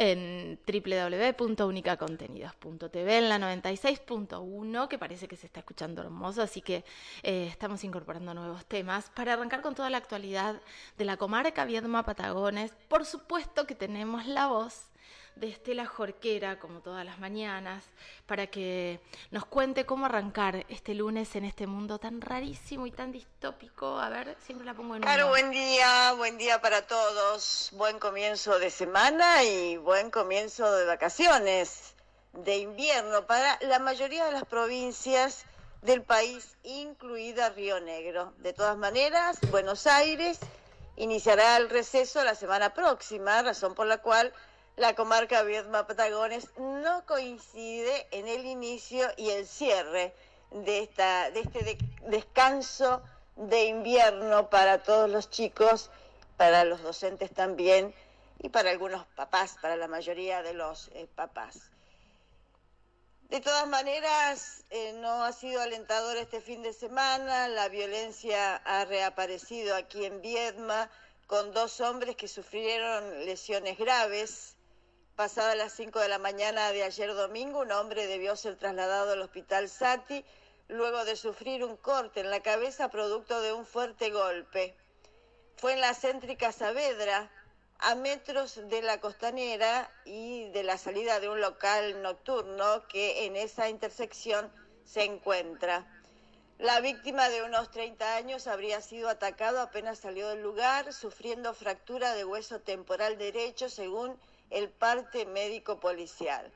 en www.unicacontenidos.tv en la 96.1, que parece que se está escuchando hermoso, así que eh, estamos incorporando nuevos temas para arrancar con toda la actualidad de la comarca Viedma Patagones. Por supuesto que tenemos la voz de Estela Jorquera, como todas las mañanas, para que nos cuente cómo arrancar este lunes en este mundo tan rarísimo y tan distópico. A ver, siempre la pongo en Claro, buen día, buen día para todos. Buen comienzo de semana y buen comienzo de vacaciones de invierno para la mayoría de las provincias del país, incluida Río Negro. De todas maneras, Buenos Aires iniciará el receso la semana próxima, razón por la cual la comarca Viedma Patagones no coincide en el inicio y el cierre de, esta, de este descanso de invierno para todos los chicos, para los docentes también y para algunos papás, para la mayoría de los eh, papás. De todas maneras, eh, no ha sido alentador este fin de semana, la violencia ha reaparecido aquí en Viedma con dos hombres que sufrieron lesiones graves Pasada las 5 de la mañana de ayer domingo, un hombre debió ser trasladado al hospital Sati luego de sufrir un corte en la cabeza producto de un fuerte golpe. Fue en la céntrica Saavedra, a metros de la costanera y de la salida de un local nocturno que en esa intersección se encuentra. La víctima de unos 30 años habría sido atacado apenas salió del lugar, sufriendo fractura de hueso temporal derecho, según el parte médico policial.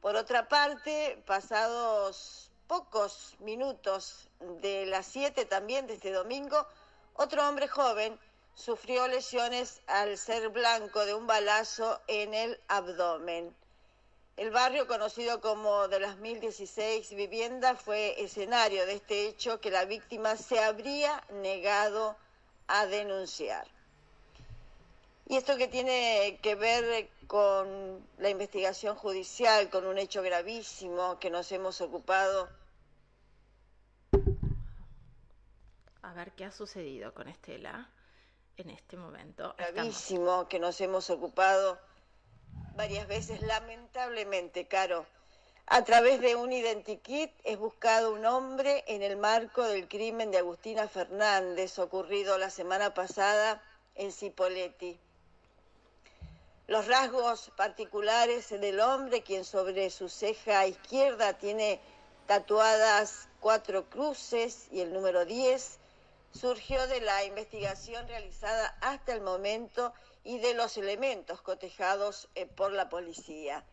Por otra parte, pasados pocos minutos de las 7 también de este domingo, otro hombre joven sufrió lesiones al ser blanco de un balazo en el abdomen. El barrio conocido como de las 1016 viviendas fue escenario de este hecho que la víctima se habría negado a denunciar. Y esto que tiene que ver con la investigación judicial, con un hecho gravísimo que nos hemos ocupado. A ver qué ha sucedido con Estela en este momento. Gravísimo que nos hemos ocupado varias veces, lamentablemente, Caro. A través de un identikit es buscado un hombre en el marco del crimen de Agustina Fernández ocurrido la semana pasada en Cipoletti los rasgos particulares del hombre, quien sobre su ceja izquierda tiene tatuadas cuatro cruces y el número 10, surgió de la investigación realizada hasta el momento y de los elementos cotejados eh, por la policía.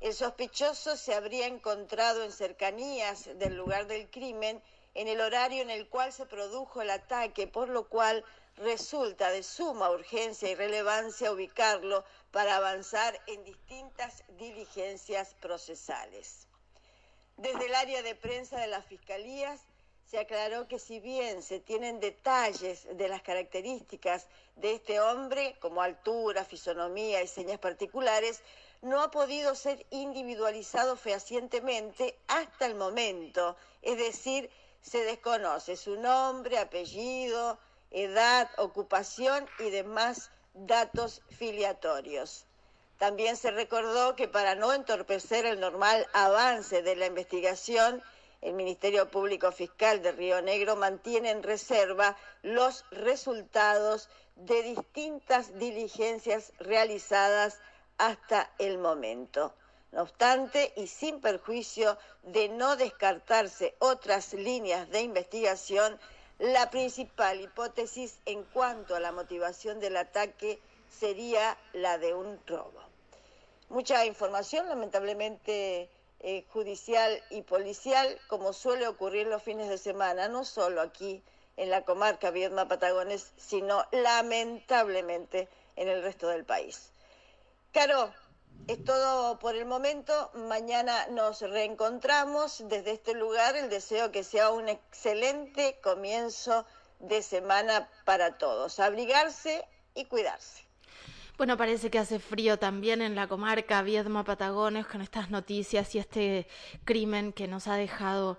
El sospechoso se habría encontrado en cercanías del lugar del crimen en el horario en el cual se produjo el ataque, por lo cual resulta de suma urgencia y relevancia ubicarlo para avanzar en distintas diligencias procesales. Desde el área de prensa de las fiscalías se aclaró que si bien se tienen detalles de las características de este hombre, como altura, fisonomía y señas particulares, no ha podido ser individualizado fehacientemente hasta el momento, es decir, se desconoce su nombre, apellido, edad, ocupación y demás datos filiatorios. También se recordó que para no entorpecer el normal avance de la investigación, el Ministerio Público Fiscal de Río Negro mantiene en reserva los resultados de distintas diligencias realizadas hasta el momento. No obstante, y sin perjuicio de no descartarse otras líneas de investigación, la principal hipótesis en cuanto a la motivación del ataque sería la de un robo. Mucha información, lamentablemente, eh, judicial y policial, como suele ocurrir los fines de semana, no solo aquí en la comarca Viedma Patagones, sino lamentablemente en el resto del país. Caro, es todo por el momento. Mañana nos reencontramos desde este lugar. El deseo que sea un excelente comienzo de semana para todos. Abrigarse y cuidarse. Bueno, parece que hace frío también en la comarca Viedma Patagones con estas noticias y este crimen que nos ha dejado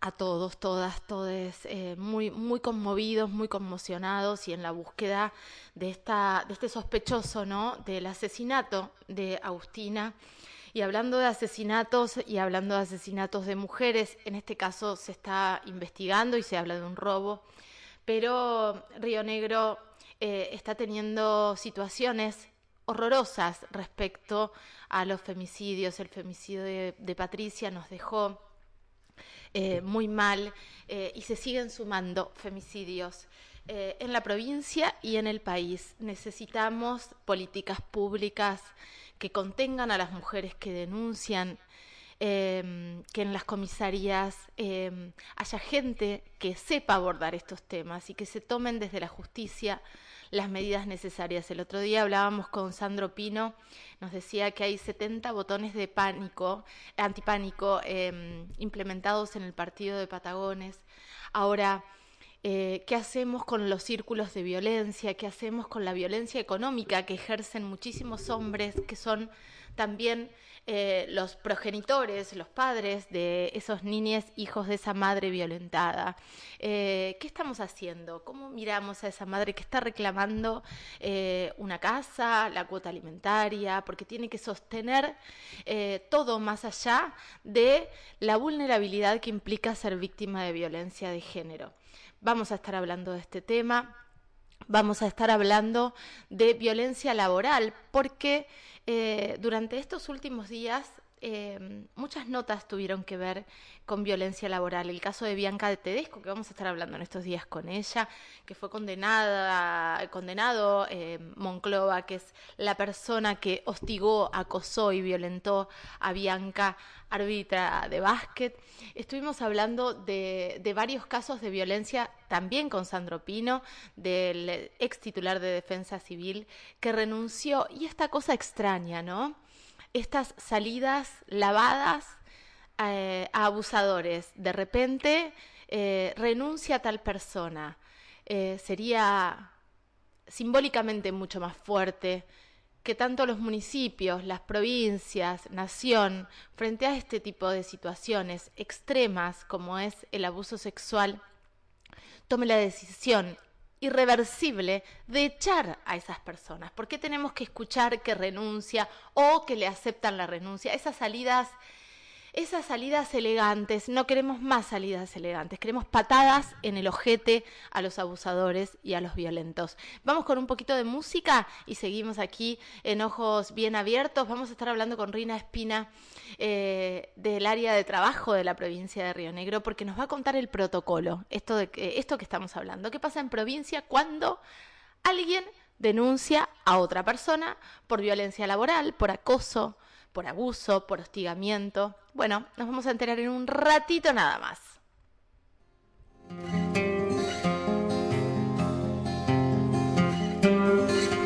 a todos, todas, todos eh, muy, muy conmovidos, muy conmocionados y en la búsqueda de, esta, de este sospechoso, ¿no? Del asesinato de Agustina. Y hablando de asesinatos y hablando de asesinatos de mujeres, en este caso se está investigando y se habla de un robo, pero Río Negro eh, está teniendo situaciones horrorosas respecto a los femicidios. El femicidio de Patricia nos dejó eh, muy mal eh, y se siguen sumando femicidios. Eh, en la provincia y en el país. Necesitamos políticas públicas que contengan a las mujeres que denuncian, que en las comisarías haya gente que sepa abordar estos temas y que se tomen desde la justicia las medidas necesarias. El otro día hablábamos con Sandro Pino, nos decía que hay 70 botones de pánico, antipánico em, implementados en el partido de Patagones. Ahora, eh, qué hacemos con los círculos de violencia, qué hacemos con la violencia económica que ejercen muchísimos hombres que son también eh, los progenitores, los padres de esos niños, hijos de esa madre violentada. Eh, ¿Qué estamos haciendo? ¿Cómo miramos a esa madre que está reclamando una casa, la cuota alimentaria, porque tiene que sostener todo más allá de la vulnerabilidad que implica ser víctima de violencia de género? Vamos a estar hablando de este tema vamos a estar hablando de violencia laboral, porque eh, durante estos últimos días eh, muchas notas tuvieron que ver con violencia laboral. El caso de Bianca de Tedesco, que vamos a estar hablando en estos días con ella, que fue condenada, condenado eh, Monclova, que es la persona que hostigó, acosó y violentó a Bianca, árbitra de básquet. Estuvimos hablando de, de varios casos de violencia también con Sandro Pino, del ex titular de Defensa Civil, que renunció. Y esta cosa extraña, ¿no? Estas salidas lavadas eh, a abusadores. De repente eh, renuncia a tal persona. Eh, sería simbólicamente mucho más fuerte que tanto los municipios, las provincias, nación, frente a este tipo de situaciones extremas como es el abuso sexual, tome la decisión irreversible de echar a esas personas. ¿Por qué tenemos que escuchar que renuncia o que le aceptan la renuncia? Esas salidas esas salidas elegantes, no queremos más salidas elegantes, queremos patadas en el ojete a los abusadores y a los violentos. Vamos con un poquito de música y seguimos aquí en ojos bien abiertos. Vamos a estar hablando con Rina Espina eh, del área de trabajo de la provincia de Río Negro porque nos va a contar el protocolo, esto, de, esto que estamos hablando. ¿Qué pasa en provincia cuando alguien denuncia a otra persona por violencia laboral, por acoso? Por abuso, por hostigamiento. Bueno, nos vamos a enterar en un ratito nada más.